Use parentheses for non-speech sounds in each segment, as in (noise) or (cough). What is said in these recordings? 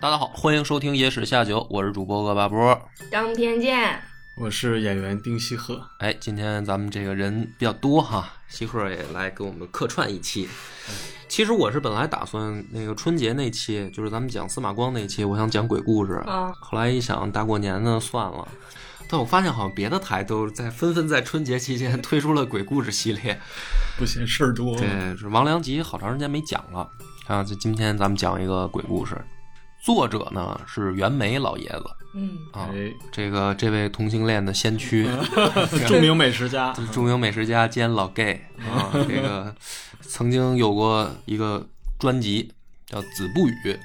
大家好，欢迎收听《野史下酒》，我是主播恶霸波。张天健，我是演员丁西鹤。哎，今天咱们这个人比较多哈，西鹤也来给我们客串一期。其实我是本来打算那个春节那期，就是咱们讲司马光那期，我想讲鬼故事。啊后来一想，大过年的算了。但我发现好像别的台都在纷纷在春节期间推出了鬼故事系列。不嫌事儿多。对，是王良吉好长时间没讲了。啊，就今天咱们讲一个鬼故事，作者呢是袁枚老爷子。嗯，啊。哎，这个这位同性恋的先驱，(laughs) 著名美食家，著名美食家兼老 gay 啊，(laughs) 这个曾经有过一个专辑叫《子不语》，嗯，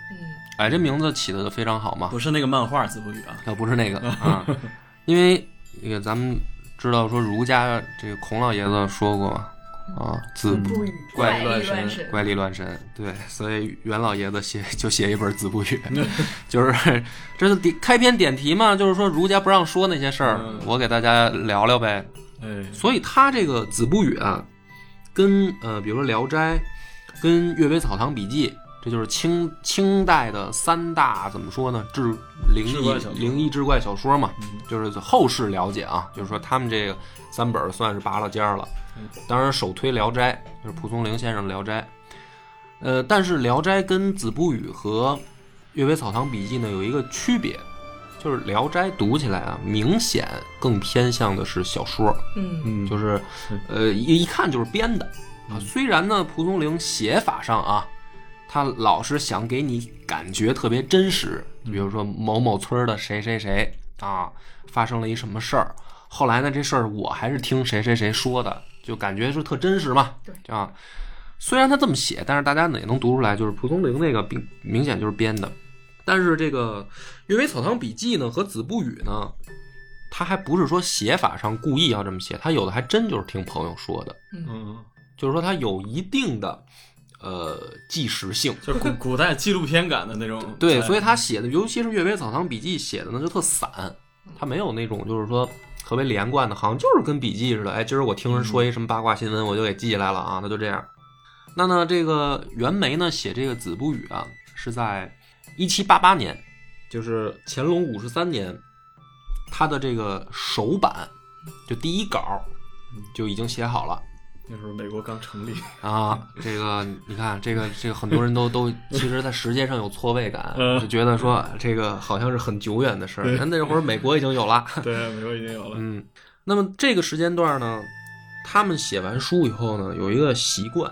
哎，这名字起的非常好嘛，不是那个漫画《子不语》啊。要不是那个 (laughs) 啊，因为那个咱们知道说儒家这个孔老爷子说过嘛，啊，子不语怪力乱神，怪力乱神，对，所以袁老爷子写就写一本《子不语 (laughs)》，就是这是点开篇点题嘛，就是说儒家不让说那些事儿，嗯我给大家聊聊呗。哎，所以他这个《子不语》啊，跟呃，比如说《聊斋》，跟《阅微草堂笔记》，这就是清清代的三大怎么说呢？志灵异灵异志怪小说嘛，嗯就是后世了解啊，就是说他们这个三本算是拔了尖儿了嗯。当然，首推《聊斋》，就是蒲松龄先生的《聊斋》。呃，但是《聊斋》跟《子不语》和《阅微草堂笔记》呢有一个区别，就是《聊斋》读起来啊，明显更偏向的是小说。嗯嗯，就是是，呃，一一看就是编的啊。虽然呢，蒲松龄写法上啊，他老是想给你感觉特别真实，比如说某某村的谁谁谁啊，发生了一什么事儿，后来呢，这事儿我还是听谁谁谁说的，就感觉是特真实嘛。对啊，虽然他这么写，但是大家呢也能读出来，就是蒲松龄那个明明显就是编的。但是这个《阅微草堂笔记》呢和《子不语》呢，他还不是说写法上故意要这么写，他有的还真就是听朋友说的，嗯，就是说他有一定的呃纪实性。就是古 (laughs) 古代纪录片感的那种。对，所以他写的，尤其是《阅微草堂笔记》写的呢就特散，他没有那种就是说特别连贯的，好像就是跟笔记似的。哎，今儿我听人说一什么八卦新闻，我就给记下来了啊，那就这样。那呢，这个袁枚呢写这个《子不语》啊，是在一七八八年，就是乾隆五十三年，他的这个首版就第一稿就已经写好了。那时候美国刚成立。(laughs) 啊，这个你看，这个这个很多人都都，(laughs) 其实，在时间上有错位感，嗯就觉得说这个好像是很久远的事儿。那那会儿美国已经有了，对，美国已经有了。嗯。那么这个时间段呢，他们写完书以后呢，有一个习惯，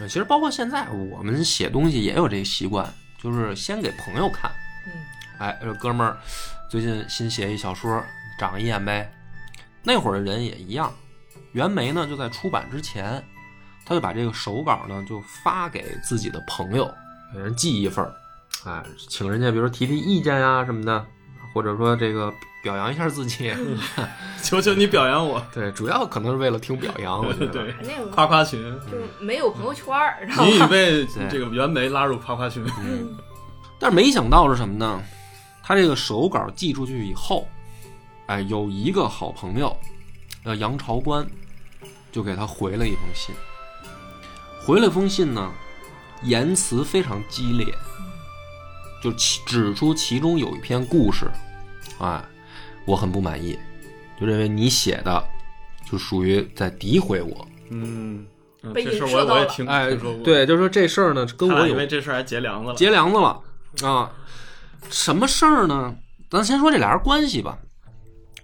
呃其实包括现在我们写东西也有这个习惯，就是先给朋友看，嗯哎，这哥们儿最近新写一小说，长一眼呗。那会儿的人也一样，袁枚呢就在出版之前，他就把这个手稿呢就发给自己的朋友，给人寄一份儿，哎，请人家比如说提提意见呀、什么的，或者说这个表扬一下自己。(laughs) 求求你表扬我。对，主要可能是为了听表扬，我觉得。对，那个夸夸群，就是没有朋友圈儿，知道你已？被这个袁枚拉入夸夸群。嗯但是没想到是什么呢？他这个手稿寄出去以后，哎，有一个好朋友，叫杨朝官，就给他回了一封信。回了封信呢，言辞非常激烈，就其指出其中有一篇故事，哎，我很不满意，就认为你写的就属于在诋毁我。嗯，这事我我也听哎听说过。，对，就说这事儿呢，跟我有因为这事儿还结梁子了。结梁子了啊！什么事儿呢？咱先说这俩人关系吧。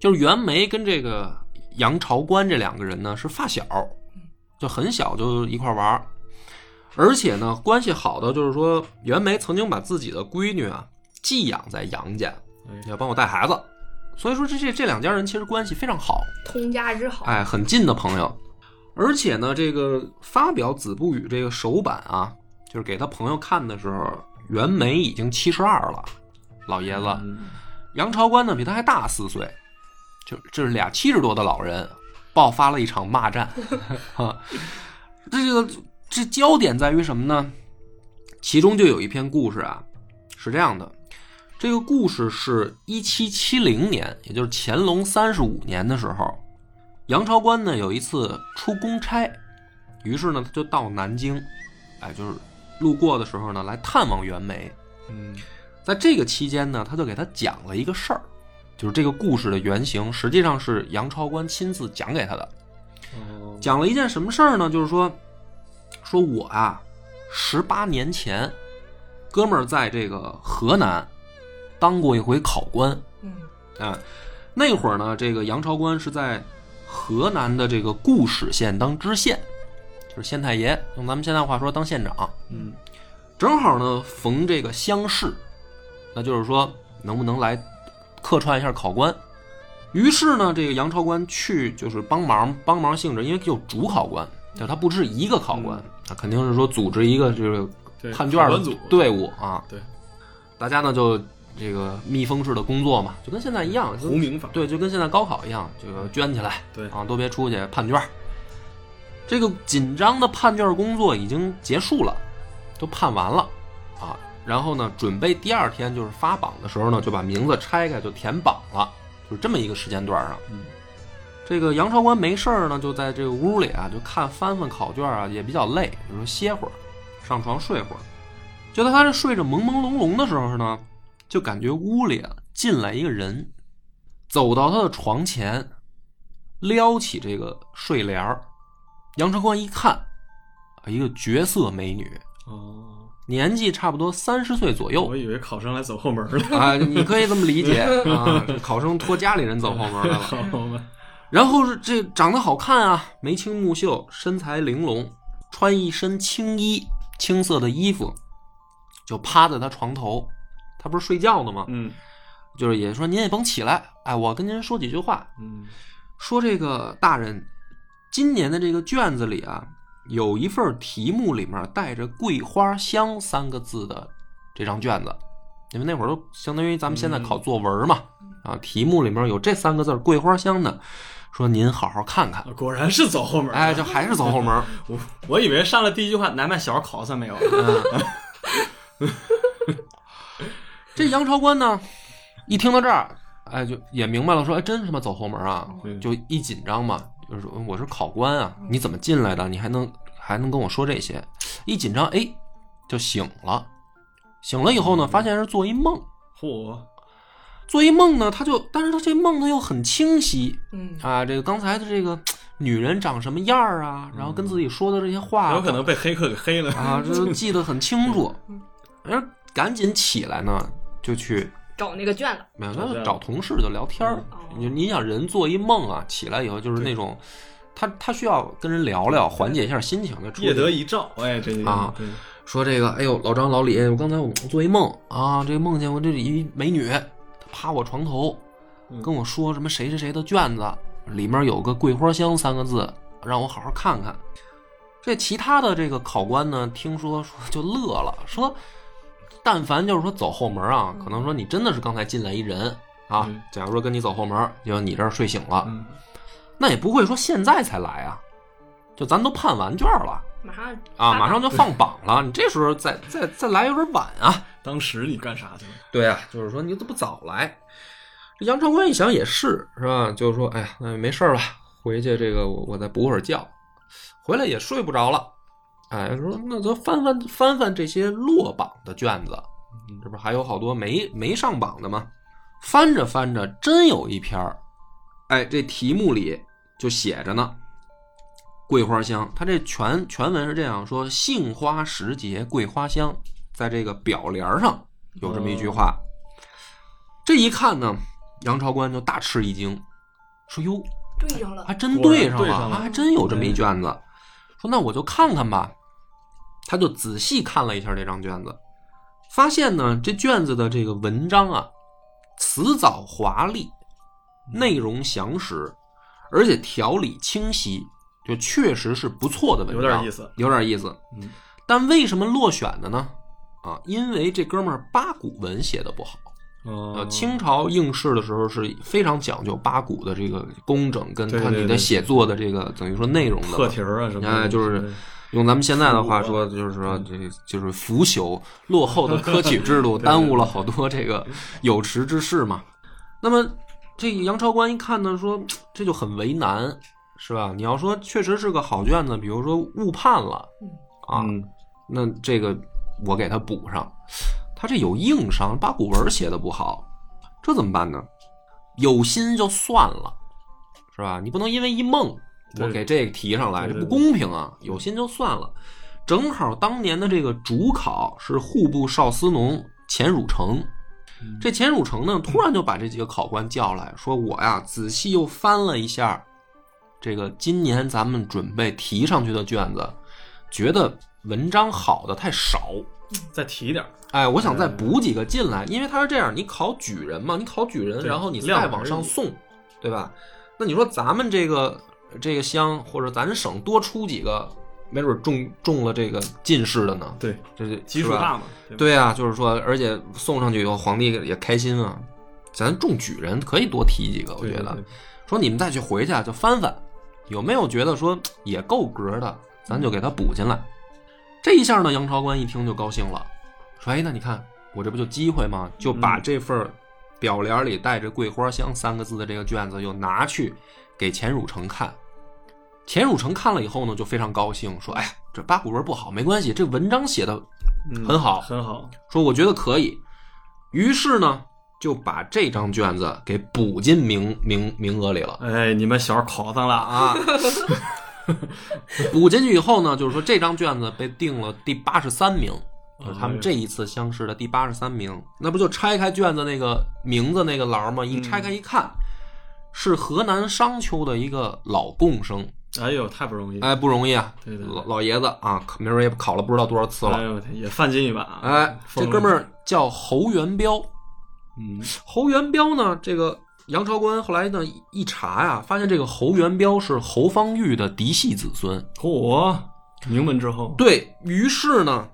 就是袁枚跟这个杨朝官这两个人呢是发小，就很小就一块玩儿，而且呢关系好的就是说袁枚曾经把自己的闺女啊寄养在杨家，哎要帮我带孩子，所以说这这这两家人其实关系非常好。通家之好，哎，很近的朋友。而且呢，这个发表《子不语》这个首版啊，就是给他朋友看的时候，袁枚已经七十二了，老爷子，嗯。杨朝官呢比他还大四岁，就这是俩七十多的老人爆发了一场骂战啊！(laughs) (laughs) 这个这焦点在于什么呢？其中就有一篇故事啊，是这样的，这个故事是一七七零年，也就是乾隆三十五年的时候，杨朝官呢有一次出公差，于是呢他就到南京，哎，就是路过的时候呢来探望袁枚。嗯在这个期间呢，他就给他讲了一个事儿，就是这个故事的原型实际上是杨超官亲自讲给他的。哦讲了一件什么事儿呢？就是说，说我啊，十八年前，哥们儿在这个河南当过一回考官嗯啊。那会儿呢，这个杨超官是在河南的这个固始县当知县，就是县太爷，用咱们现在话说当县长。嗯正好呢逢这个乡试，那就是说能不能来客串一下考官。于是呢，这个杨超官去就是帮忙帮忙性质，因为有主考官，就他不是一个考官，他肯定是说组织一个就是判卷的队伍啊。对，大家呢就这个密封式的工作嘛，就跟现在一样，就胡明法对，就跟现在高考一样，这个圈起来，对啊，都别出去判卷。这个紧张的判卷工作已经结束了，都判完了啊。然后呢，准备第二天就是发榜的时候呢，就把名字拆开就填榜了，就是这么一个时间段上。嗯这个杨朝官没事儿呢，就在这个屋里啊，就看翻翻考卷啊，也比较累，就说歇会儿，上床睡会儿。就在他这睡着朦朦胧胧的时候呢，就感觉屋里啊进来一个人，走到他的床前，撩起这个睡帘儿。杨朝官一看，啊，一个绝色美女，哦，年纪差不多三十岁左右我以为考生来走后门了。啊，你可以这么理解 (laughs) 啊，这考生托家里人走后门来了。然后是这长得好看啊，眉清目秀，身材玲珑，穿一身青衣，青色的衣服，就趴在他床头。他不是睡觉呢吗？嗯就是也说您也甭起来，哎，我跟您说几句话。嗯说这个大人，今年的这个卷子里啊，有一份题目里面带着“桂花香”三个字的这张卷子，因为那会儿都相当于咱们现在考作文嘛，啊，题目里面有这三个字“桂花香”的，说您好好看看。果然是走后门。哎，就还是走后门。(laughs) 我我以为上了第一句话，南麦小考算没有。(laughs) 嗯，这杨朝官呢，一听到这儿，哎，就也明白了，说，哎，真他妈走后门啊，就一紧张嘛，就是说我是考官啊，你怎么进来的？你还能还能跟我说这些？一紧张，哎，就醒了。醒了以后呢，发现是做一梦，嚯，做一梦呢，他就，但是他这梦呢又很清晰嗯啊，这个刚才的这个女人长什么样儿啊，然后跟自己说的这些话，有可能被黑客给黑了。啊，这都记得很清楚。然后赶紧起来呢，就去找那个卷子，没有找那找同事就聊天儿。哦你你想人做一梦啊，起来以后就是那种，他他需要跟人聊聊，缓解一下心情的。夜得一照，哎，这个啊说这个，哎呦，老张老李，我刚才我做一梦啊，这个梦见我这里一美女，她趴我床头，嗯跟我说什么谁谁谁的卷子里面有个桂花香三个字，让我好好看看。这其他的这个考官呢，听说说就乐了，说，但凡就是说走后门啊，可能说你真的是刚才进来一人啊嗯，假如说跟你走后门，就你这儿睡醒了，嗯，那也不会说现在才来啊，就咱都判完卷了马上啊，马上就放榜了，(laughs) 你这时候再再再来有点晚啊。当时你干啥去了？对啊，就是说你怎么不早来？这杨长官一想也是，是吧？就是说，哎呀，那没事儿了，回去这个我我再补会儿觉，回来也睡不着了。哎，说那咱翻翻翻翻这些落榜的卷子，这不还有好多没没上榜的吗？翻着翻着，真有一篇儿，哎，这题目里就写着呢，桂花香。它这全全文是这样说：杏花时节桂花香，在这个表帘上有这么一句话。这一看呢，杨朝官就大吃一惊，说：“哟，对上了还，真对上了，果然对上了还真有这么一卷子。说那我就看看吧。他就仔细看了一下这张卷子，发现呢，这卷子的这个文章啊，辞藻华丽，内容详实，而且条理清晰，就确实是不错的文章，有点意思，有点意思。嗯，但为什么落选的呢？啊，因为这哥们儿八股文写的不好。呃呃，清朝应试的时候是非常讲究八股的这个工整，跟他你的写作的这个等于说内容的破题儿啊什么的，哎就是用咱们现在的话说，就是说这就是腐朽落后的科举制度，(laughs) 耽误了好多这个有识之士嘛。那么这个杨朝官一看呢，说这就很为难，是吧？你要说确实是个好卷子，比如说误判了啊，嗯那这个我给他补上。他这有硬伤，八股文写的不好，这怎么办呢？有心就算了，是吧？你不能因为一梦我给这个提上来，这不公平啊！有心就算了。正好当年的这个主考是户部少司农钱汝成，嗯这钱汝成呢，突然就把这几个考官叫来说：“我呀，仔细又翻了一下这个今年咱们准备提上去的卷子，觉得文章好的太少。再提点儿，哎，我想再补几个进来，因为他是这样，你考举人嘛，你考举人，然后你再往上送，对吧？那你说咱们这个这个乡或者咱省多出几个，没准中中了这个进士的呢，对，这是基数大嘛，对啊，就是说，而且送上去以后，皇帝也开心啊。咱中举人可以多提几个，我觉得说你们再去回去啊就翻翻，有没有觉得说也够格的，咱就给他补进来。这一下呢，杨朝官一听就高兴了，说：“哎，那你看我这不就机会吗？就把这份儿表联里带着‘桂花香’三个字的这个卷子又拿去给钱汝成看。钱汝成看了以后呢，就非常高兴，说：‘哎，这八股文不好没关系，这文章写的嗯很好很好，说我觉得可以，于是呢就把这张卷子给补进名名名额里了哎，你们小儿考上了啊，啊。(laughs) 补进去以后呢，就是说这张卷子被定了第八十三名，就是他们这一次乡试的第八十三名。那不就拆开卷子那个名字那个栏吗？一拆开一看，是河南商丘的一个老贡生，哎呦，太不容易，哎，不容易啊，对对对老老爷子啊，考明儿也考了不知道多少次了。哎呦我天，也犯进一把啊，哎，这哥们儿叫侯元彪。嗯，侯元彪呢，这个杨朝官后来呢一一查呀，发现这个侯元彪是侯方域的嫡系子孙。嚯，名门之后，对于是呢，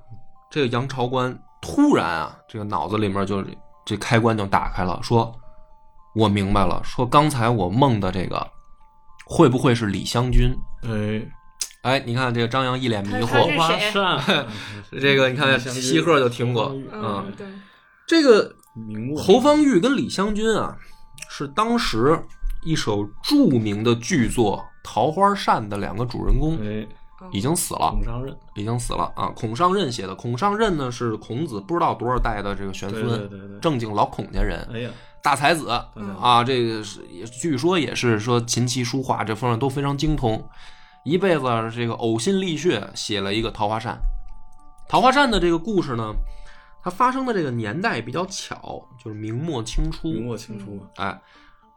这个杨朝官突然啊，这个脑子里面就这开关就打开了，说：“我明白了，说刚才我梦的这个会不会是李香君？”哎，哎，你看这个张扬一脸迷惑是，花谁扇，(laughs) 这个你看西鹤就听过嗯嗯，对，这个侯方域跟李香君啊，是当时一首著名的剧作《桃花扇》的两个主人公，哎，已经死了，孔尚任，已经死了啊！孔尚任写的，孔尚任呢是孔子不知道多少代的这个玄孙，对对对，正经老孔家人，哎呀，大才子啊！这个是也据说也是说琴棋书画这方面都非常精通，一辈子这个呕心沥血写了一个《桃花扇》。《桃花扇》的这个故事呢，它发生的这个年代比较巧，就是明末清初。明末清初，哎，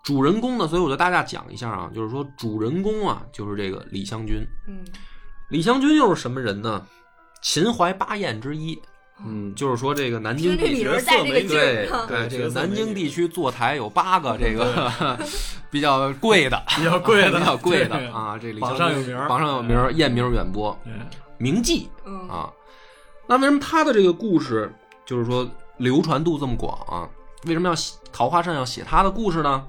主人公呢，所以我就大概讲一下啊，就是说主人公啊，就是这个李香君。嗯，李香君又是什么人呢？秦淮八艳之一，嗯，就是说这个南京地区听这名儿带这个劲对对，这个南京地区坐台有八个这个 (laughs) 比较贵的，比较贵的，(laughs) 比较贵的，啊，这李榜上有名儿榜上有名儿，艳名远播，哎名妓嗯，啊。那为什么他的这个故事就是说流传度这么广啊？为什么要写桃花扇要写他的故事呢？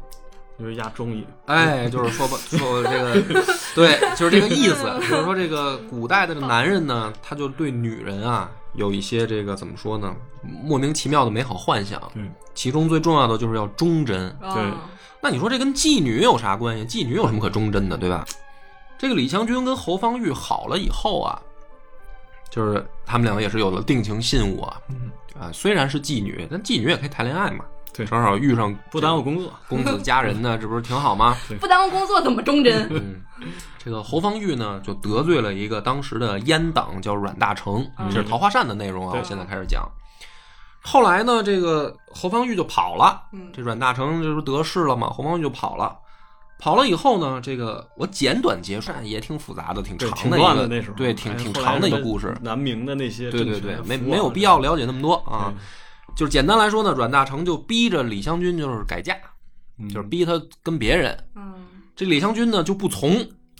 就是压中医，哎，就是说吧，说这个，对，就是这个意思，(laughs) 就是说这个古代的这个男人呢，他就对女人啊有一些这个怎么说呢，莫名其妙的美好幻想。嗯，其中最重要的就是要忠贞。对啊那你说这跟妓女有啥关系？妓女有什么可忠贞的，对吧？这个李香君跟侯方域好了以后啊，就是他们两个也是有了定情信物啊。嗯啊，虽然是妓女，但妓女也可以谈恋爱嘛。对正好遇上不耽误工作，公子佳人呢，这不是挺好吗？不耽误工作怎么忠贞？嗯，这个侯方域呢，就得罪了一个当时的阉党，叫阮大铖，嗯这是《桃花扇》的内容啊。我现在开始讲。后来呢，这个侯方域就跑了，嗯这阮大铖这不得势了吗？侯方域就跑了。跑了以后呢，这个我简短结束，也挺复杂的，挺，长的一个，乱的那时候，对，挺哎挺长的一个故事。南明的那些对对，对没没有必要了解那么多啊。对就是简单来说呢，阮大铖就逼着李香君就是改嫁，嗯就是逼他跟别人。嗯这李香君呢就不从，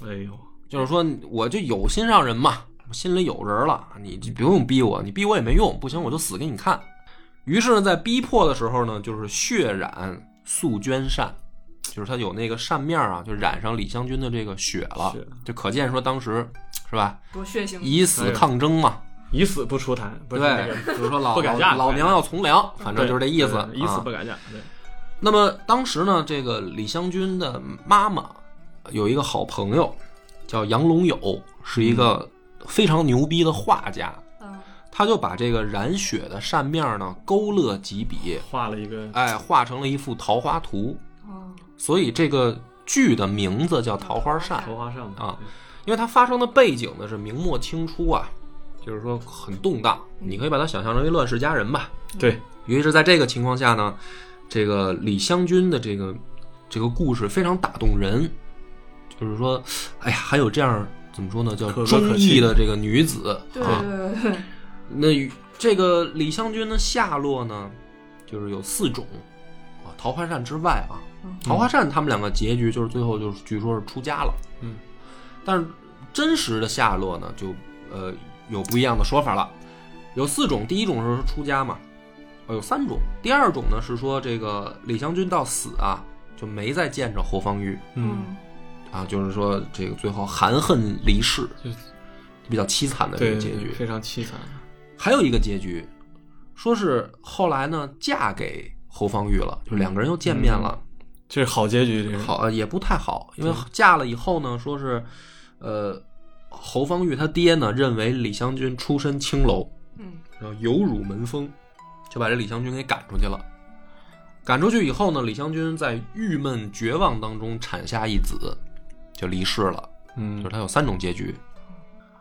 哎呦，就是说我就有心上人嘛，我心里有人了，你就不用逼我，你逼我也没用，不行我就死给你看。于是呢，在逼迫的时候呢，就是血染素绢扇，就是他有那个扇面啊，就染上李香君的这个血了是，就可见说当时是吧，多血腥！以死抗争嘛，以死不出坛，不是那对，个就是说老不改嫁老老娘要从良，反正就是这意思，以死啊不改嫁。对，那么当时呢，这个李香君的妈妈有一个好朋友叫杨龙友，是一个非常牛逼的画家。嗯他就把这个染血的扇面呢勾勒几笔，画了一个哎，画成了一幅桃花图。哦所以这个剧的名字叫《桃花扇》，桃花扇啊，因为它发生的背景呢是明末清初啊，就是说很动荡，你可以把它想象成为乱世佳人吧。对，尤其是在这个情况下呢，这个李香君的这个这个故事非常打动人，就是说，哎呀，还有这样怎么说呢，叫忠义的这个女子。对啊。对对对，那这个李香君的下落呢，就是有四种啊，桃花扇之外啊，嗯。桃花扇他们两个结局就是最后就是据说是出家了，嗯，但是真实的下落呢，就呃有不一样的说法了，有四种，第一种是出家嘛，哦有三种，第二种呢是说这个李香君到死啊就没再见着侯方域嗯，啊，就是说这个最后含恨离世，就比较凄惨的这个结局。非常凄惨。还有一个结局，说是后来呢嫁给侯方域了，就两个人又见面了。这是好结局，这是好呃也不太好，因为嫁了以后呢，说是呃侯方域他爹呢认为李香君出身青楼，嗯然后有辱门风，就把这李香君给赶出去了。赶出去以后呢，李香君在郁闷绝望当中产下一子，就离世了。嗯就是他有三种结局。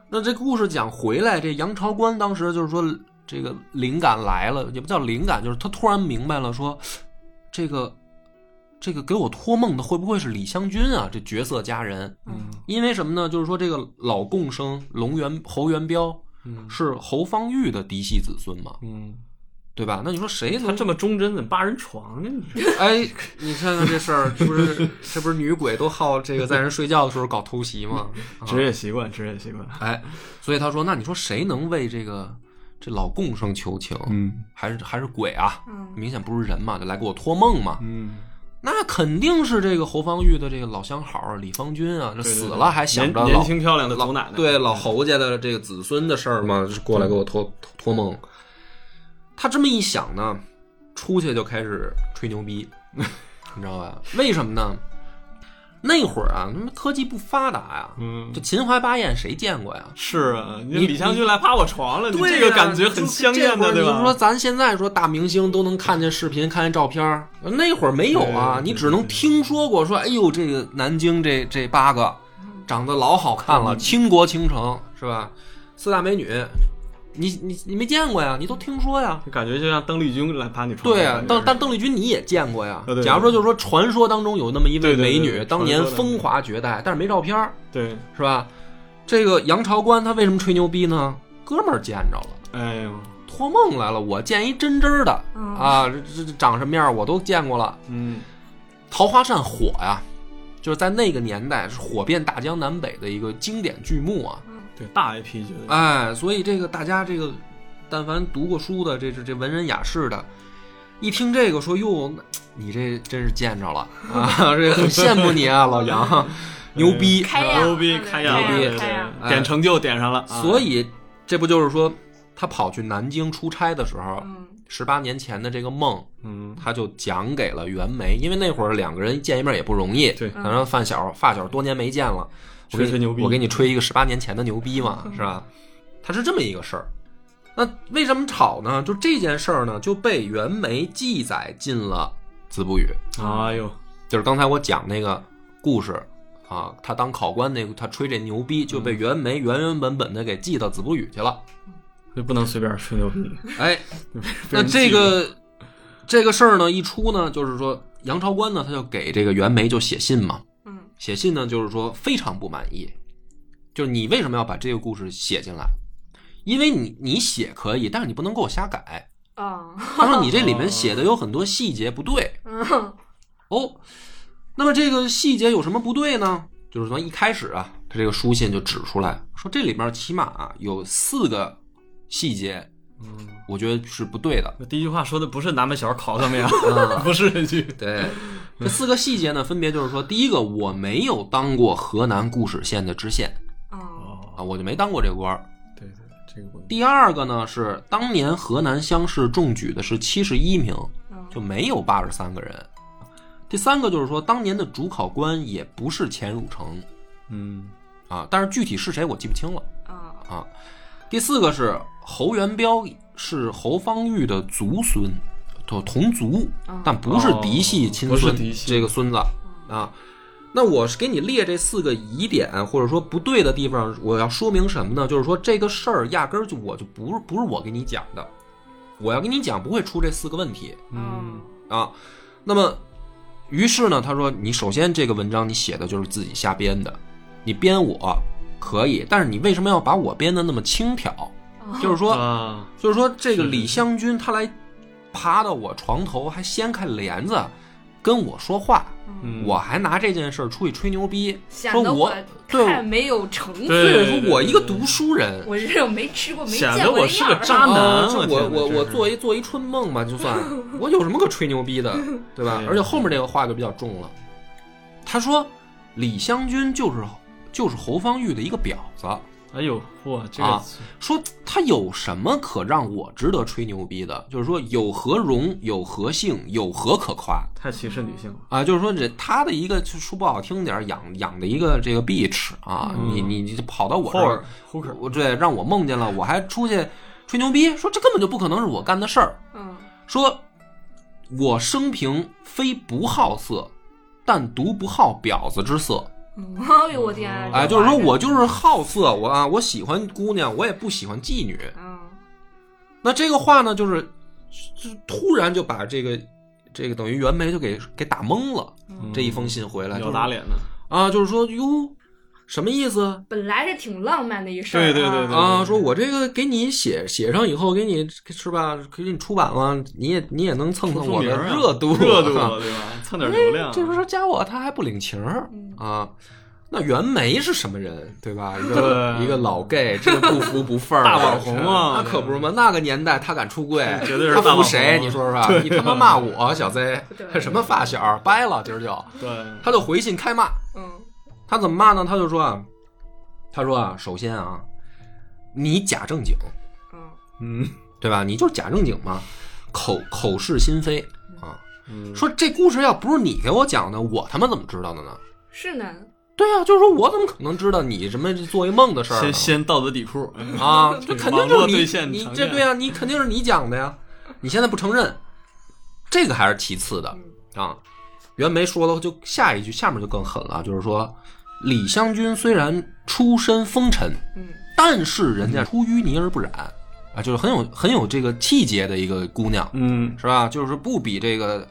那这故事讲回来，这杨朝官当时就是说，这个灵感来了，也不叫灵感，就是他突然明白了说，这个这个给我托梦的会不会是李香君啊？这绝色佳人，嗯因为什么呢？就是说这个老贡生龙元侯元彪嗯是侯方域的嫡系子孙嘛，嗯，对吧？那你说谁他这么忠贞，怎么八人床呢？哎，你看看这事儿，这不是这不是女鬼都好这个在人睡觉的时候搞偷袭吗？啊职业习惯，职业习惯。哎，所以他说，那你说谁能为这个这老共生求情？嗯还是还是鬼啊？嗯明显不是人嘛，就来给我托梦嘛。嗯，那肯定是这个侯方域的这个老相好儿李方君啊，这死了还想着年老年轻漂亮的老奶奶，对老侯家的这个子孙的事儿嘛，是过来给我托托梦。他这么一想呢，出去就开始吹牛逼，你知道吧？为什么呢？那会儿啊，他妈科技不发达呀，嗯这，秦淮八艳谁见过呀？是啊，你你李香君来趴我床了，你对个感觉很香艳的，对吧？就说咱现在说大明星都能看见视频、看见照片儿，那会儿没有啊，你只能听说过说，哎呦，这个南京这这八个长得老好看了，嗯倾国倾城是吧？四大美女，你你你没见过呀？你都听说呀？就感觉就像邓丽君来把你床，对呀、但但邓丽君你也见过呀啊对。对假如说就是说传说当中有那么一位对对对美女，对当年风华绝代，但是没照片儿对，是吧？这个杨朝官他为什么吹牛逼呢？哥们儿见着了。哎呦，托梦来了，我见一真真儿的嗯啊，这这这长什么样我都见过了。嗯，桃花扇火呀，就是在那个年代是火遍大江南北的一个经典剧目啊。对，大 IP 绝对，哎，所以这个大家这个，但凡读过书的，这这这文人雅士的，一听这个说哟，你这真是见着了啊，(laughs) 这很羡慕你啊，(laughs) 老杨，牛逼。牛逼，开呀，牛逼点成就点上了，啊。所以这不就是说，他跑去南京出差的时候，嗯。十八年前的这个梦，嗯，他就讲给了袁枚，因为那会儿两个人见一面也不容易，对。反正发小发小多年没见了，我给你吹吹牛逼我给你吹一个十八年前的牛逼嘛，是吧？他是这么一个事儿。那为什么吵呢？就这件事儿呢，就被袁枚记载进了《子不语》，哎呦，就是刚才我讲那个故事啊，他当考官那个，他吹这牛逼，就被嗯袁枚原原本本的给记到《子不语》去了。就不能随便吹牛逼，哎，那这个这个事儿呢一出呢，就是说杨朝官呢他就给这个袁枚就写信嘛，嗯写信呢就是说非常不满意，就是你为什么要把这个故事写进来？因为你你写可以，但是你不能给我瞎改。啊他说你这里面写的有很多细节不对嗯哦。那么这个细节有什么不对呢？就是从一开始啊，他这个书信就指出来说，这里面起码啊有四个细节嗯，我觉得是不对的。第一句话说的不是南门小烤他们呀，啊 (laughs) 不是这句。对，这四个细节呢，分别就是说，第一个，我没有当过河南固始县的知县啊，哦，啊，我就没当过这个官儿。对对，这个不第二个呢是当年河南乡试中举的是七十一名，嗯就没有八十三个人。第三个就是说，当年的主考官也不是钱汝成嗯啊，但是具体是谁我记不清了啊啊。第四个是侯元彪是侯方域的族孙，就同族，啊但不是嫡系亲孙，哦不是嫡系这个孙子啊。那我是给你列这四个疑点，或者说不对的地方，我要说明什么呢？就是说这个事儿压根儿就我就不是不是我给你讲的，我要跟你讲不会出这四个问题嗯啊。那么，于是呢，他说你首先这个文章你写的就是自己瞎编的，你编我可以，但是你为什么要把我编的那么轻佻？就是说，啊，就是说，这个李香君他来爬到我床头，还掀开帘子跟我说话，嗯。我还拿这件事儿出去吹牛逼，说我对太没有成对分。说我一个读书人，我这种没吃过、没显见过的得我是个渣男啊我我我做一做一春梦吧，就算。(laughs) 我有什么可吹牛逼的，对吧？而且后面这个话就比较重了，他说李香君就是就是侯方域的一个婊子，哎呦，嚯，这啊个说他有什么可让我值得吹牛逼的？就是说有何荣，有何幸，有何可夸太歧视女性了。啊？就是说这他的一个就说不好听点儿，养养的一个这个 bitch 啊，嗯你你你就跑到我这儿我对让我梦见了，我还出去吹牛逼，说这根本就不可能是我干的事儿。嗯说我生平非不好色，但独不好婊子之色。嗯，(laughs) 哎呦我天啊！哎，就是说我就是好色，我啊，我喜欢姑娘，我也不喜欢妓女。嗯那这个话呢，就是就突然就把这个这个等于袁枚就给给打懵了。嗯这一封信回来，就是要打脸呢。啊，就是说哟，什么意思本来是挺浪漫的一事儿啊，对对对对啊？说我这个给你写写上以后，给你是吧？给你出版了，你也你也能蹭蹭我的热度，热度啊对吧？蹭点流量。这时候加我，他还不领情啊。那袁枚是什么人，对吧？(laughs) 一个一个老 gay，这个不服不忿儿大网红啊那可不是吗。那个年代他敢出柜，(laughs) 绝对是他大网红服谁？你说说，你他妈骂我小 Z，对什么发小，掰了今儿就，对，他就回信开骂。嗯他怎么骂呢？他就说啊，他说啊，首先啊，你假正经，嗯嗯对吧？你就是假正经嘛，口口是心非啊。嗯，说这故事要不是你给我讲的，我他妈怎么知道的呢？是呢，对呀、就是说我怎么可能知道你什么做一梦的事儿先？先道德底裤啊，(laughs) 这肯定就是你你这对呀、你肯定是你讲的呀，你现在不承认，这个还是其次的啊。袁枚说了就下一句，下面就更狠了，就是说李香君虽然出身风尘，嗯但是人家出淤泥而不染啊，就是很有很有这个气节的一个姑娘，嗯，是吧？就是不比这个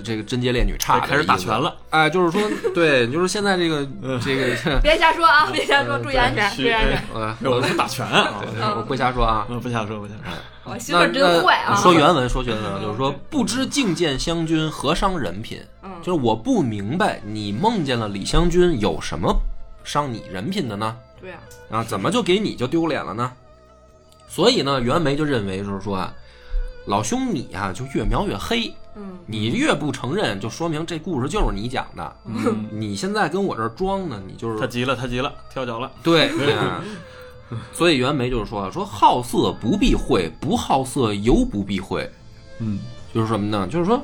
这个贞洁烈女差的开始打拳了。哎，就是说，对，就是现在这个嗯这个，(laughs) 别瞎说啊，别瞎说，注意安全，是注意安全。我是打拳啊，我不瞎说啊。嗯，不瞎说，不瞎说。(laughs) 我媳妇真坏啊！说原文，说原文，就是说不知敬见湘君何伤人品，嗯就是我不明白你梦见了李湘君有什么伤你人品的呢？对啊，啊，怎么就给你就丢脸了呢？所以呢，袁枚就认为就是说啊，老兄你啊就越描越黑，嗯你越不承认，就说明这故事就是你讲的。嗯，你现在跟我这儿装呢，你就是他急了，他急了，跳脚了。对，(laughs) 啊所以袁枚就是说说好色不避讳，不好色犹不避讳，嗯，就是什么呢？就是说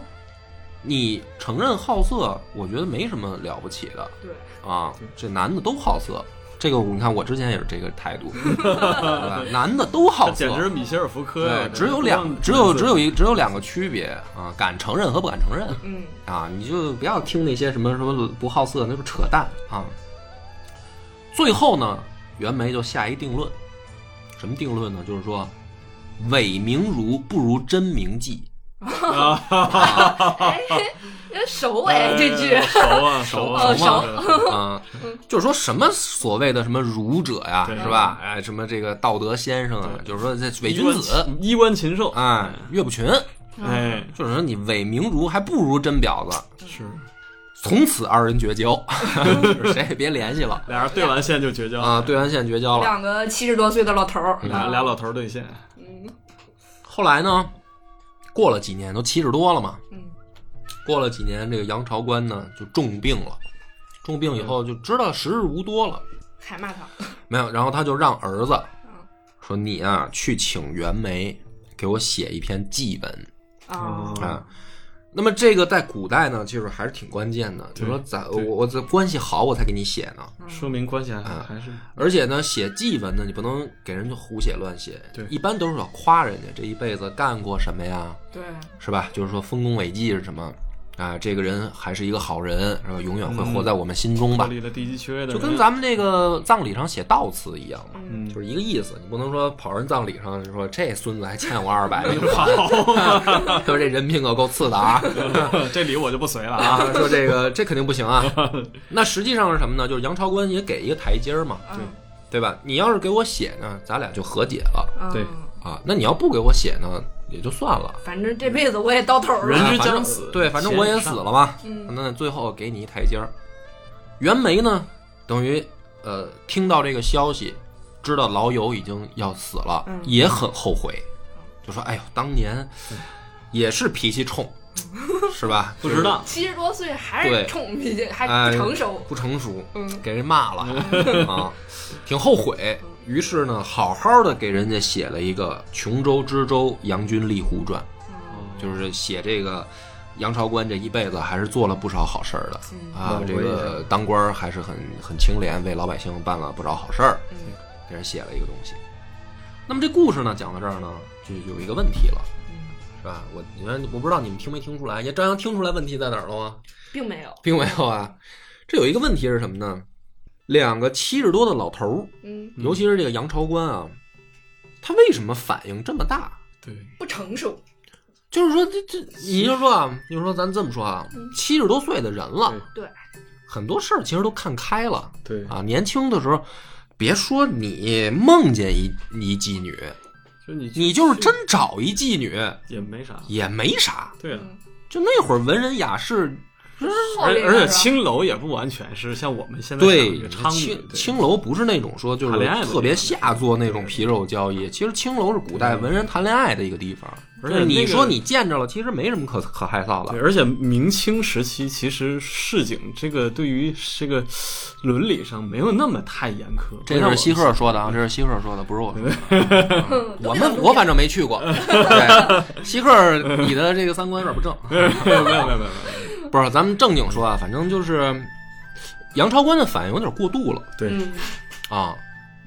你承认好色，我觉得没什么了不起的对，啊，这男的都好色。这个你看，我之前也是这个态度，(laughs) 对吧？男的都好色，简直是米歇尔福柯呀对，！只有两，只有只有一只有两个区别啊，敢承认和不敢承认嗯啊，你就不要听那些什么什么不好色，那不扯淡啊。最后呢，袁枚就下一定论，什么定论呢？就是说，伪名儒不如真名妓。(laughs) (laughs) 熟哎，这句。熟啊，(laughs) 熟啊，哦熟啊，(laughs) 就是说什么所谓的什么儒者呀，是吧？哎，什么这个道德先生啊，就是说这伪君子，衣冠禽兽，哎，岳不群，哎，就是说你伪名儒还不如真婊子。是。从此二人绝交，(laughs) 谁也别联系了。俩人对完线就绝交。啊！对完线绝交了。两个七十多岁的老头儿，俩俩老头儿对线，嗯。后来呢，过了几年，都七十多了嘛，嗯过了几年，这个杨朝官呢就重病了，重病以后就知道时日无多了，还骂他，(laughs) 没有，然后他就让儿子嗯说：“你啊，去请袁枚给我写一篇祭文啊嗯啊。”那么这个在古代呢，其实还是挺关键的，就是说咱我我这关系好，我才给你写呢。说明关系还啊还是而且呢，写祭文呢，你不能给人就胡写乱写，对一般都是要夸人家这一辈子干过什么呀，对，是吧？就是说丰功伟绩是什么啊？这个人还是一个好人，然后永远会活在我们心中吧脱。离了低级缺的，就跟咱们那个葬礼上写悼词一样嘛，嗯嗯就是一个意思。你不能说跑人葬礼上就说这孙子还欠我二百，(laughs) 好，说这人品可够次的啊 (laughs) (laughs) 这礼我就不随了啊。啊！说这个这肯定不行啊。那实际上是什么呢？就是杨朝官也给一个台阶儿嘛，嗯对吧？你要是给我写呢，咱俩就和解了嗯对啊。那你要不给我写呢，也就算了。反正这辈子我也到头了人了，之将死对，反正我也死了嘛。嗯那最后给你一台阶儿。袁枚呢，等于呃听到这个消息，知道老友已经要死了，嗯也很后悔，就说：“哎呦，当年也是脾气冲，(laughs) 是吧？不值当，七十多岁还是冲脾气，还哎不成熟，不成熟，嗯给人骂了啊，挺后悔。于是呢，好好的给人家写了一个《琼州知州杨君立胡传》，就是写这个杨朝官这一辈子还是做了不少好事儿的嗯啊，这个当官儿还是很很清廉，为老百姓办了不少好事儿，嗯给人写了一个东西。那么这故事呢，讲到这儿呢，就有一个问题了，嗯是吧？我你看，我不知道你们听没听出来，也张扬听出来问题在哪儿了吗？并没有，并没有啊。这有一个问题是什么呢？两个七十多的老头儿，嗯，尤其是这个杨朝官啊，他为什么反应这么大？对，不成熟，就是说，这这，你就说啊，你就说咱这么说啊嗯，七十多岁的人了，对，很多事儿其实都看开了对啊。年轻的时候，别说你梦见一一妓女，就你你就是真找一妓女也没啥，也没啥。对啊。嗯就那会儿文人雅士，而而且青楼也不完全是像我们现在对青青楼不是那种说就是特别下作那种皮肉交易，其实青楼是古代文人谈恋爱的一个地方。而且你说你见着了，其实没什么可可害臊，的。而且明清时期其实市井这个对于这个伦理上没有那么太严苛。这是西鹤说的啊，这是西鹤说的，不是我说的。嗯 (laughs) 我们我反正没去过。(laughs) 对，西鹤，你的这个三观有点不正。(laughs) 没有没有没有没有，(laughs) 不是，咱们正经说啊，反正就是杨超官的反应有点过度了对，嗯啊。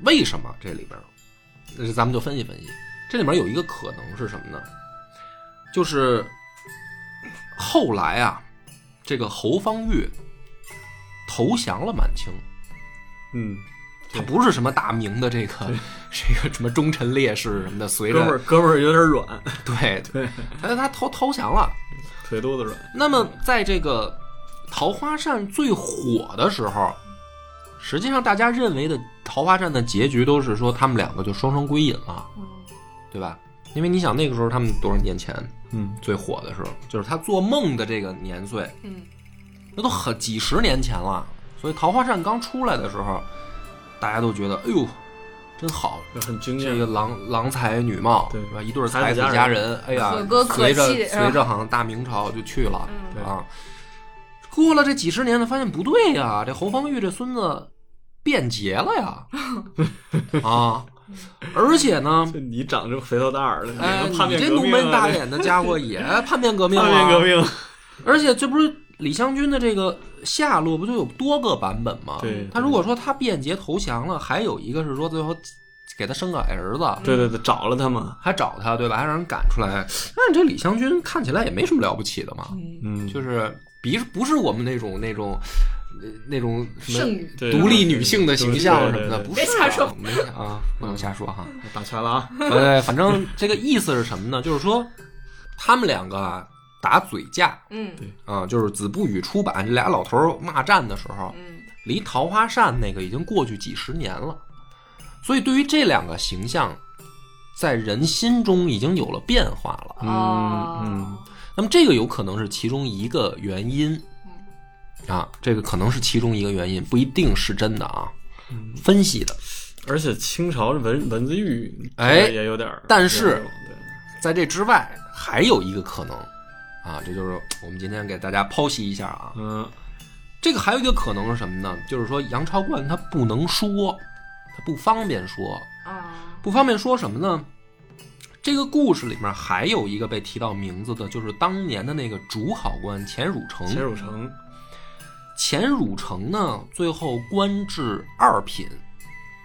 为什么这里边？那咱们就分析分析。这里面有一个可能是什么呢？就是后来啊，这个侯方域投降了满清。嗯，他不是什么大明的这个 (laughs) 这个什么忠臣烈士什么的，随哥们儿着哥们儿有点软，对对，他他投投降了。腿肚子软，那么在这个桃花扇最火的时候，实际上大家认为的桃花扇的结局都是说他们两个就双双归隐了，嗯对吧？因为你想那个时候他们多少年前嗯，最火的时候，就是他做梦的这个年岁，嗯那都很几十年前了。所以桃花扇刚出来的时候，大家都觉得哎呦真好，就很惊艳。这个郎郎才女貌，对是吧？一对儿才子佳佳人，哎呀 (laughs) 可歌，可随着泣随着好像大明朝就去了嗯对啊。过了这几十年呢，发现不对呀，这侯方域这孙子变节了呀，(laughs) 啊！而且呢，你长这么肥头大耳的，哎，你变革命啊这浓眉大眼的家伙也叛变革命 (laughs) 叛变革了，命，而且这不是李香君的这个下落不就有多个版本吗？对他如果说他变节投降了，还有一个是说最后给他生个儿子，对对对，找了他嘛，还找他，对吧？还让人赶出来。但是这李香君看起来也没什么了不起的嘛，嗯，嗯，就是比不是我们那种那种呃那种什么剩女，对独立女性的形象什么的，不是、啊、别瞎说没啊，不能瞎说哈。打拳了啊，呃，反正这个意思是什么呢？就是说他们两个啊打嘴架。嗯。对。啊，就是子不语出版这俩老头骂战的时候，嗯离桃花扇那个已经过去几十年了，所以对于这两个形象，在人心中已经有了变化了。哦嗯。那么这个有可能是其中一个原因，啊，这个可能是其中一个原因，不一定是真的啊，嗯，分析的。而且清朝的文文字狱，哎也有点，但是在这之外还有一个可能啊，这就是我们今天给大家剖析一下啊。嗯这个还有一个可能是什么呢？就是说杨超冠他不能说，他不方便说，啊，不方便说什么呢？这个故事里面还有一个被提到名字的，就是当年的那个主考官钱汝成。钱汝成，钱汝成呢，最后官至二品，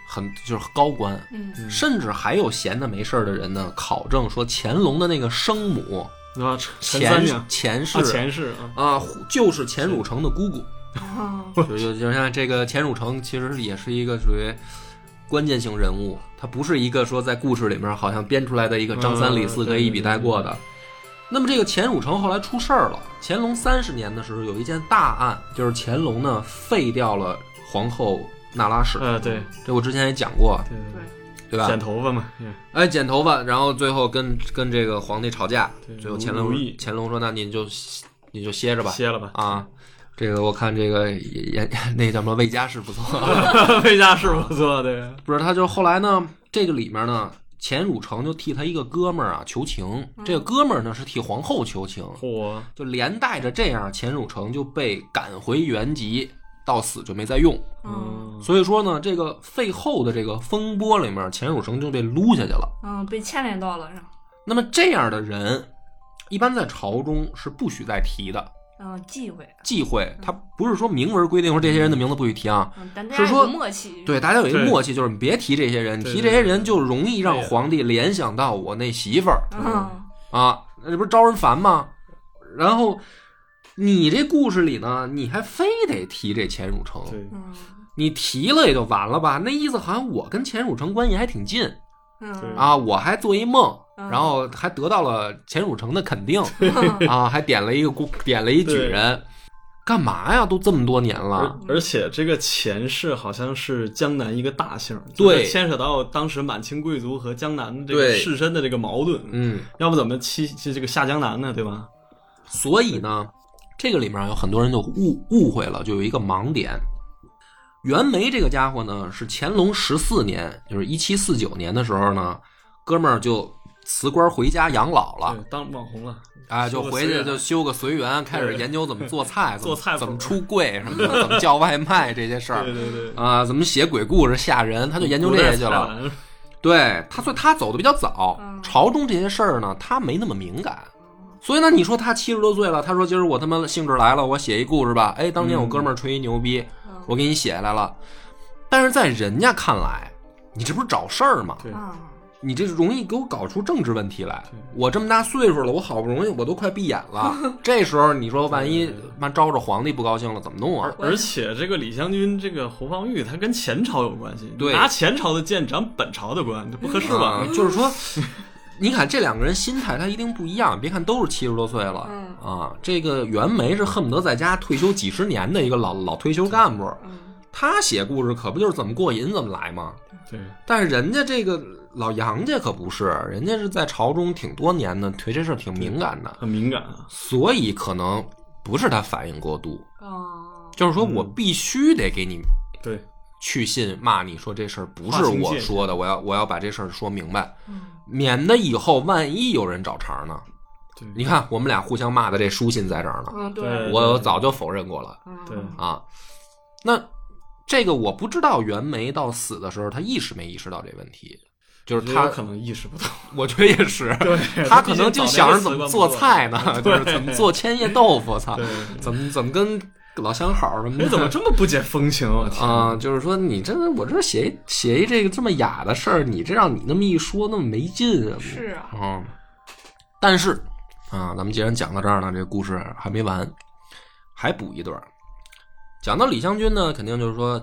很就是高官，嗯甚至还有闲的没事儿的人呢，考证说乾隆的那个生母啊，陈陈三钱娘。钱氏啊，就是钱汝成的姑姑。啊，就就就像这个钱汝成，其实也是一个属于关键性人物，他不是一个说在故事里面好像编出来的一个张三李四嗯可以一笔带过的。那么这个钱汝成后来出事儿了，乾隆三十年的时候有一件大案，就是乾隆呢废掉了皇后那拉氏，呃，对。这我之前也讲过，对对，对吧？剪头发嘛，嗯哎，剪头发，然后最后跟跟这个皇帝吵架，对最后乾隆乾隆说：“那您就你就歇着吧，歇了吧，啊。”这个我看这个演那叫什么魏家是不错，(laughs) 魏家是不错，对，不是他就后来呢，这个里面呢，钱汝成就替他一个哥们儿啊求情，这个哥们儿呢是替皇后求情，嚯，就连带着这样，钱汝成就被赶回原籍，到死就没再用。嗯所以说呢，这个废后的这个风波里面，钱汝成就被撸下去了。嗯，被牵连到了是吧？那么这样的人，一般在朝中是不许再提的。嗯，忌讳，忌讳，他不是说明文规定说这些人的名字不许提啊。是说有默契，对，大家有一个默契，就是你别提这些人，提这些人就容易让皇帝联想到我那媳妇儿嗯，啊，那这不是招人烦吗？然后你这故事里呢，你还非得提这钱汝成，对，嗯你提了也就完了吧？那意思好像我跟钱汝成关系还挺近嗯啊，我还做一梦，嗯然后还得到了钱汝成的肯定 (laughs) 啊，还点了一个姑点了一举人，干嘛呀？都这么多年了，而且这个钱氏好像是江南一个大姓，对牵扯到当时满清贵族和江南这个士绅的这个矛盾，嗯。要不怎么欺这这个下江南呢？对吧？所以呢，这个里面有很多人就误误会了，就有一个盲点。袁枚这个家伙呢，是乾隆十四年，就是一七四九年的时候呢，哥们儿就辞官回家养老了，当网红了，哎，就回去就修个随园，开始研究怎么做菜，(laughs) 怎么做菜怎么出柜什么的，(laughs) 怎么叫外卖这些事儿。对对对，啊，怎么写鬼故事吓人，他就研究这些去了。对他，所以他走的比较早，嗯。朝中这些事儿呢，他没那么敏感。所以呢，你说他七十多岁了，他说今儿我他妈兴致来了，我写一故事吧。哎，当年我哥们儿吹一牛逼，嗯我给你写下来了。但是在人家看来，你这不是找事儿吗？你这容易给我搞出政治问题来。我这么大岁数了，我好不容易我都快闭眼了，(laughs) 这时候你说万一妈招着皇帝不高兴了，怎么弄啊？而且这个李香君，这个侯方域，他跟前朝有关系，对拿前朝的剑斩本朝的官，这不合适吧啊？就是说，你看这两个人心态他一定不一样。别看都是七十多岁了，嗯啊，这个袁枚是恨不得在家退休几十年的一个老老退休干部，嗯他写故事可不就是怎么过瘾怎么来吗？对，但是人家这个老杨家可不是，人家是在朝中挺多年的，对这事挺敏感的，很敏感啊。所以可能不是他反应过度，哦，就是说我嗯必须得给你对，去信骂你说这事儿不是我说的，我要我要把这事儿说明白，嗯。免得以后万一有人找茬呢。你看我们俩互相骂的这书信在这儿呢，嗯，对。对，我早就否认过了。嗯。对啊。那这个我不知道袁枚到死的时候他意识没意识到这问题，就是他他可能意识不到，(laughs) 我觉得也是，对他可能就想着怎么做菜呢，(laughs) 就是怎么做千叶豆腐，操，怎么怎么跟老相好什么的。你怎么这么不解风情啊？就是说你这我这写一写一这个这么雅的事儿，你这让你那么一说，那么没劲啊！是啊，啊、但是啊，咱们既然讲到这儿呢，这个故事还没完，还补一段。讲到李香君呢，肯定就是说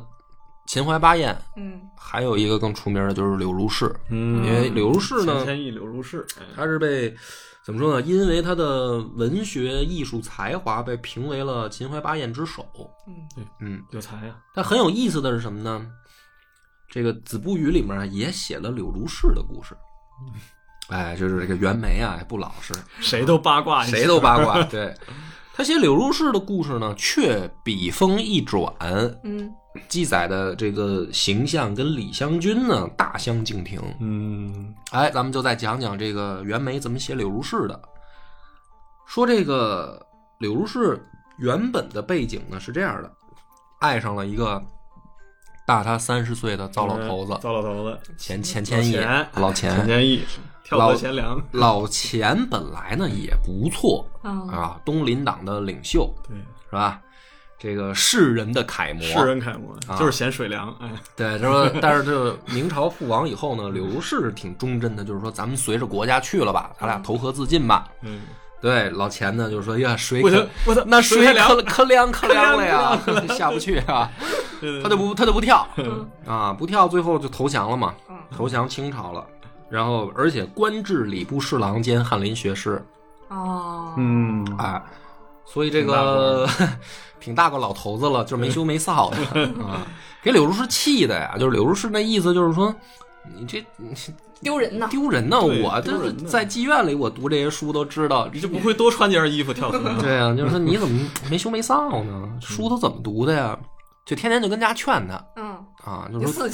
秦淮八艳，嗯还有一个更出名的就是柳如是，嗯，因为柳如是呢钱，谦益柳如是，哎他是被怎么说呢？因为他的文学艺术才华被评为了秦淮八艳之首。嗯对嗯，有才啊，但很有意思的是什么呢？这个《子不语》里面也写了柳如是的故事。哎，就是这个袁枚啊，也不老实，(laughs) 谁都八卦，谁都八卦。对他写柳如是的故事呢，却笔锋一转，嗯记载的这个形象跟李香君呢大相径庭。嗯哎，咱们就再讲讲这个袁枚怎么写柳如是的。说这个柳如是原本的背景呢是这样的，爱上了一个大他三十岁的糟老头子，糟老头子，钱钱谦益钱，老钱。钱谦益，跳老河贤良，老钱本来呢也不错嗯啊，东林党的领袖对，是吧？这个世人的楷模，世人楷模，啊。就是嫌水凉，哎，(laughs) 对，他说，但是这个明朝覆亡以后呢，刘氏挺忠贞的，就是说咱们随着国家去了吧，咱俩投河自尽吧。嗯，对，老钱呢就是说呀，水可，我操，那水凉可可凉可凉了呀 (laughs) 下不去啊，(laughs) 他就不他就不跳嗯。啊，不跳，最后就投降了嘛，嗯。投降清朝了。然后，而且官至礼部侍郎兼翰林学士，哦，嗯，哎，所以这个 (laughs) 挺大个老头子了，就是没羞没臊的 (laughs) 啊，给柳如是气的呀。就是柳如是那意思，就是说你这你丢人呐！丢人呐，我这丢人呢在妓院里我读这些书都知道，你就不会多穿件衣服跳河？(laughs) 对啊，就是说你怎么没羞没臊呢？书都怎么读的呀？就天天就跟家劝他嗯，啊，就是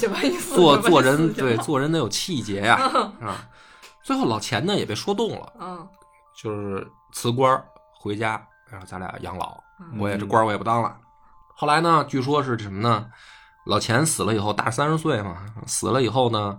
做做人对做人得有气节呀，啊。最后老钱呢也被说动了，嗯就是辞官儿回家，然后咱俩养老，嗯我也这官我也不当了。后来呢，据说是什么呢？老钱死了以后，大三十岁嘛，死了以后呢，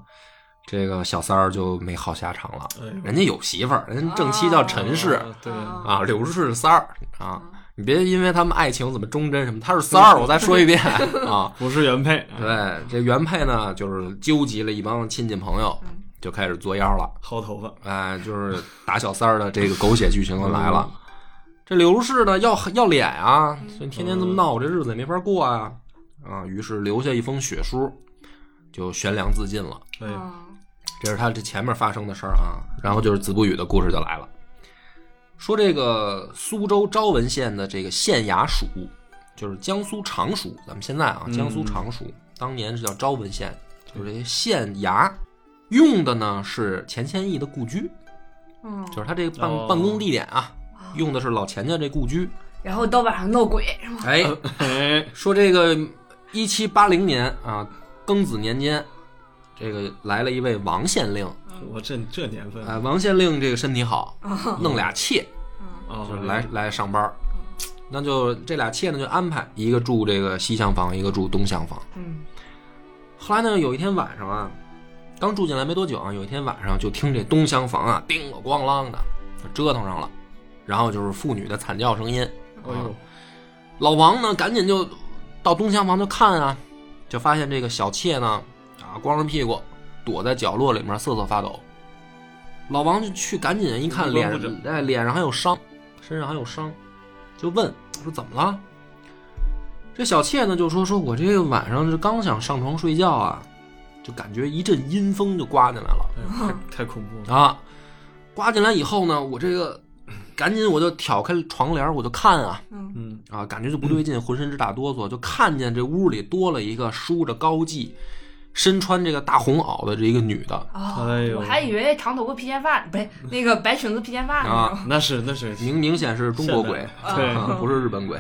这个小三儿就没好下场了。哎人家有媳妇儿，人家正妻叫陈氏啊对，啊啊，柳氏是是三儿啊。你别因为他们爱情怎么忠贞什么，他是三儿，我再说一遍啊。(laughs) 不是原配，哎，对，这原配呢，就是纠集了一帮亲戚朋友，嗯就开始作妖了。薅头发，哎，就是打小三儿的这个狗血剧情就来了。嗯这柳如是呢，要要脸啊，所以天天这么闹，我这日子也没法过啊啊！于是留下一封血书，就悬梁自尽了。哎，嗯这是他这前面发生的事儿啊。然后就是子不语的故事就来了，说这个苏州昭文县的这个县衙署，就是江苏常熟，咱们现在啊，嗯江苏常熟，当年是叫昭文县，就是这些县衙用的呢是钱谦益的故居，嗯，就是他这个办、哦办公地点啊，用的是老钱家这故居。然后到晚上闹鬼是吗？哎，哎，说这个一七八零年啊，庚子年间，这个来了一位王县令，我这这年份哎，王县令这个身体好，弄俩妾，啊，就是来来上班儿。那就这俩妾呢，就安排一个住这个西厢房，一个住东厢房。嗯后来呢，有一天晚上啊，刚住进来没多久啊，有一天晚上就听这东厢房啊叮了咣啷的就折腾上了，然后就是妇女的惨叫声音。啊，老王呢，赶紧就到东厢房就看啊，就发现这个小妾呢，啊，光着屁股躲在角落里面瑟瑟发抖。老王就去赶紧一看脸哎，脸上还有伤，身上还有伤，就问说怎么了？这小妾呢就说说我这个晚上是刚想上床睡觉啊，就感觉一阵阴风就刮进来了。哎太太恐怖了，啊，刮进来以后呢，我这个赶紧我就挑开床帘儿，我就看啊嗯嗯，啊，感觉就不对劲，浑身直打哆嗦，就看见这屋里多了一个梳着高髻、身穿这个大红袄的这一个女的哦，哎呦我还以为长头发披肩发，不是那个白裙子披肩发呢。啊，那是那是明明显是中国鬼，现代对啊不是日本鬼。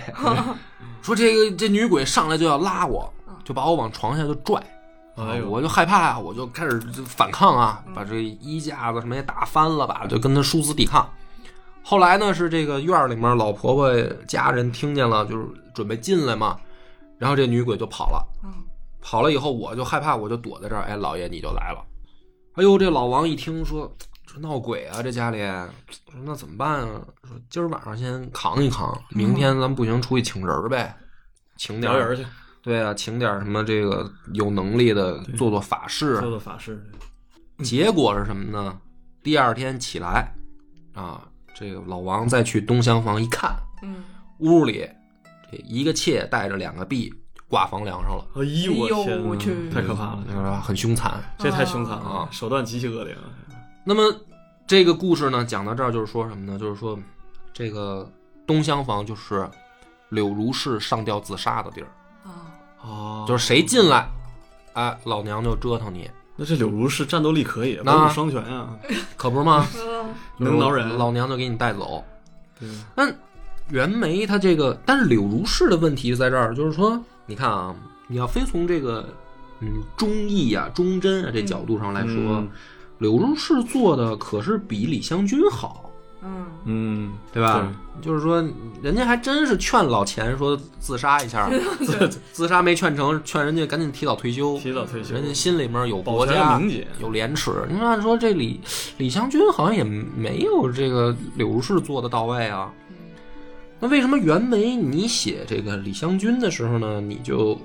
(laughs) 说这个这女鬼上来就要拉我，就把我往床下就拽。哎呦，我就害怕啊，我就开始反抗啊，把这衣架子什么也打翻了吧，就跟他殊死抵抗。后来呢，是这个院儿里面老婆婆家人听见了，就是准备进来嘛，然后这女鬼就跑了。嗯跑了以后，我就害怕，我就躲在这儿。哎，老爷你就来了。哎呦，这老王一听说这闹鬼啊，这家里，说那怎么办啊？说今儿晚上先扛一扛，明天咱们不行出去请人儿呗，请点儿人去对啊，请点儿什么这个有能力的做做法事。做做法事，结果是什么呢？第二天起来，啊，这个老王再去东厢房一看，嗯，屋里这一个妾带着两个婢挂房梁上了，哎呦我天去。太可怕了，是吧？很凶残。这太凶残了啊，手段极其恶劣了，那么这个故事呢，讲到这儿就是说什么呢？就是说这个东厢房就是柳如是上吊自杀的地儿，啊，哦。就是谁进来，哎，老娘就折腾你，那这柳如是战斗力可以，那文武双全啊，(laughs) 可不是吗？嗯 (laughs) 能挠人，老娘就给你带走。对，那袁枚他这个，但是柳如是的问题就在这儿，就是说，你看啊，你要非从这个嗯忠义啊、忠贞啊这角度上来说，嗯柳如是做的可是比李香君好，嗯嗯，对吧？就是说，人家还真是劝老钱说自杀一下，(laughs) 自自杀没劝成，劝人家赶紧提早退休。提早退休，人家心里面有国家有廉耻。你看，按说这李李香君好像也没有这个柳如是做的到位啊。那为什么袁枚你写这个李香君的时候呢，你就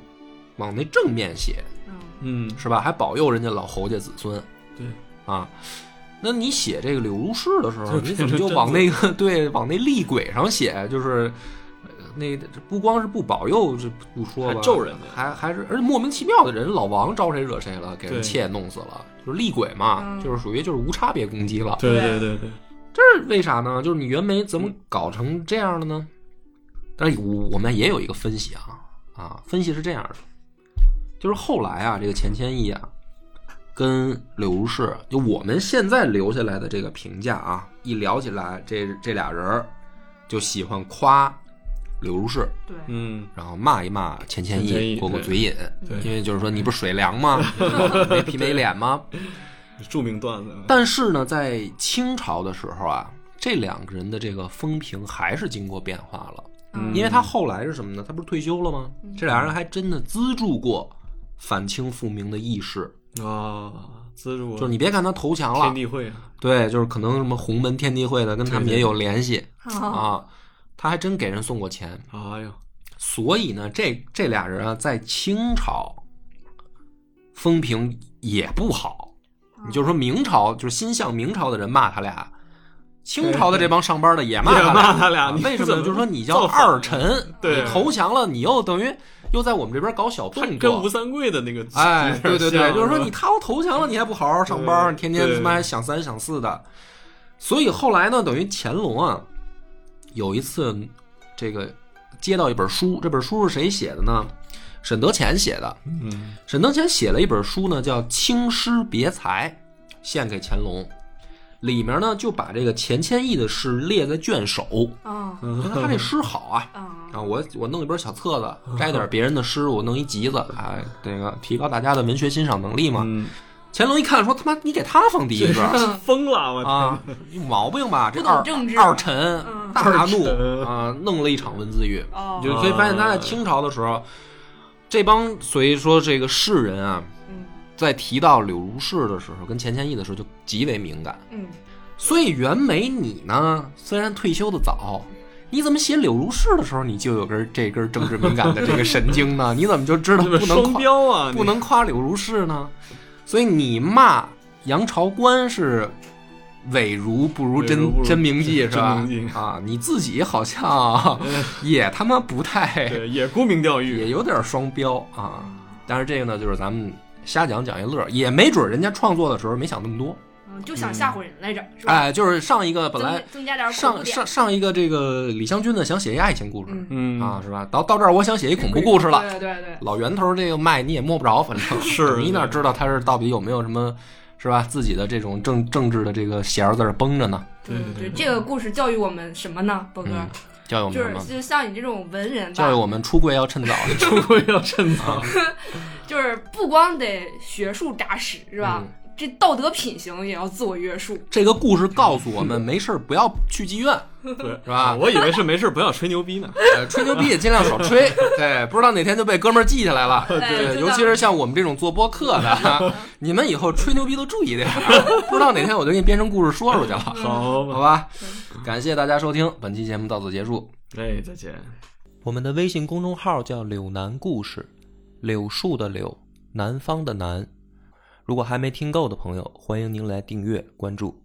往那正面写，嗯嗯，是吧？还保佑人家老侯家子孙对，啊。那你写这个柳如是的时候，你怎么就往那个对往那厉鬼上写？就是呃那不光是不保佑，这不说咒人家还还是而且莫名其妙的人，老王招谁惹谁了，给人妾弄死了，就是厉鬼嘛，嗯就是属于就是无差别攻击了。对对对对对，这是为啥呢？就是你袁枚怎么搞成这样的呢？但是我我们也有一个分析啊啊，分析是这样的，就是后来啊，这个钱谦益啊，跟柳如是，就我们现在留下来的这个评价啊，一聊起来，这这俩人儿就喜欢夸柳如是，对，嗯，然后骂一骂钱谦益益，过过嘴瘾，对因为就是说你不是水凉吗？(laughs) 没皮没脸吗？著名段子，但是呢，在清朝的时候啊，这两个人的这个风评还是经过变化了。嗯因为他后来是什么呢？他不是退休了吗？这俩人还真的资助过反清复明的义士，啊，资助就是你别看他投降了天，地会啊，对，就是可能什么洪门天地会的跟他们也有联系啊啊，他还真给人送过钱。哎呦，所以呢，这这俩人啊，在清朝风评也不好。你就说明朝，就是心向明朝的人骂他俩，清朝的这帮上班的也骂他俩。骂他俩啊为什么就是说你叫二臣，你投降了，你又等于又在我们这边搞小他动作跟吴。三桂的那个，哎，对对对，就是说你他都投降了，你还不好好上班，对天天他妈还想三想四的。所以后来呢，等于乾隆啊，有一次这个接到一本书，这本书是谁写的呢？沈德潜写的。嗯沈德潜写了一本书呢，叫《清诗别裁》，献给乾隆。里面呢就把这个钱谦益的诗列在卷首，啊觉得他这诗好啊。啊啊，我我弄一本小册子，摘点别人的诗，我弄一集子，哎，这个提高大家的文学欣赏能力嘛。嗯，乾隆一看说：“他妈，你给他放第一个 (laughs) 疯了，我啊，有毛病吧？这不懂二二臣嗯。大怒啊，弄了一场文字狱。就可以发现他在清朝的时候，这帮所以说这个士人啊，嗯在提到柳如是的时候，跟钱谦益的时候就极为敏感。嗯所以袁枚你呢，虽然退休的早，你怎么写柳如是的时候，你就有根这根政治敏感的这个神经呢？(laughs) 你怎么就知道不能夸标啊，不能夸柳如是呢？所以你骂杨朝官是伪如不如真真名记是吧啊，你自己好像也他妈不太，(laughs) 对，也沽名钓誉也，有点双标啊。但是这个呢，就是咱们瞎讲讲一乐，也没准人家创作的时候没想那么多。嗯，就想吓唬人来着，是吧？哎，就是上一个本来增加点恐怖上点上上一个这个李香君呢，想写一爱情故事、嗯嗯啊，是吧？到到这儿我想写一恐怖故事了。对对对，老源头这个脉你也摸不着，反正是 (laughs) 你哪知道他是到底有没有什么，是吧？自己的这种政政治的这个弦儿在这儿绷着呢？对嗯对对，这个故事教育我们什么呢，波哥？嗯，教育我们就是？就像你这种文人吧，教育我们出柜要趁早。(laughs) 出柜要趁早，(laughs) 就是不光得学术扎实，是吧？嗯这道德品行也要自我约束。这个故事告诉我们，没事儿不要去妓院，(laughs) 对，是吧？我以为是没事不要吹牛逼呢，呃，吹牛逼也尽量少吹，(laughs) 对，不知道哪天就被哥们儿记下来了。对尤其是像我们这种做播客的，(laughs) 你们以后吹牛逼都注意点儿，不知道哪天我就给你编成故事说出去了，好好吧？感谢大家收听，本期节目到此结束。哎，再见。我们的微信公众号叫“柳南故事”，柳树的柳，南方的南。如果还没听够的朋友，欢迎您来订阅关注。